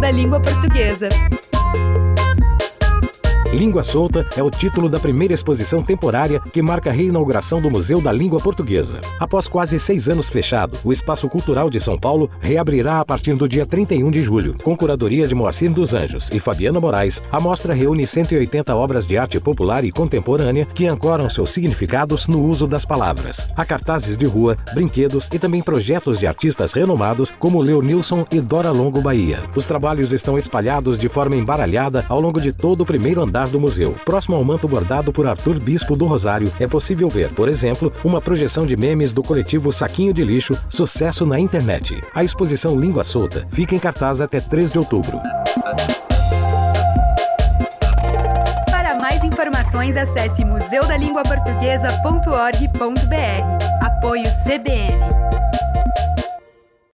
Da Língua Portuguesa. Língua Solta é o título da primeira exposição temporária que marca a reinauguração do Museu da Língua Portuguesa. Após quase seis anos fechado, o Espaço Cultural de São Paulo reabrirá a partir do dia 31 de julho. Com curadoria de Moacir dos Anjos e Fabiana Moraes, a mostra reúne 180 obras de arte popular e contemporânea que ancoram seus significados no uso das palavras. Há cartazes de rua, brinquedos e também projetos de artistas renomados como Leonilson e Dora Longo Bahia. Os trabalhos estão espalhados de forma embaralhada ao longo de todo o primeiro andar do museu. Próximo ao manto bordado por Arthur Bispo do Rosário, é possível ver, por exemplo, uma projeção de memes do coletivo Saquinho de Lixo, sucesso na internet. A exposição Língua Solta fica em cartaz até 3 de outubro. Para mais informações, acesse museudalinguaportuguesa.org.br. Apoio CBN.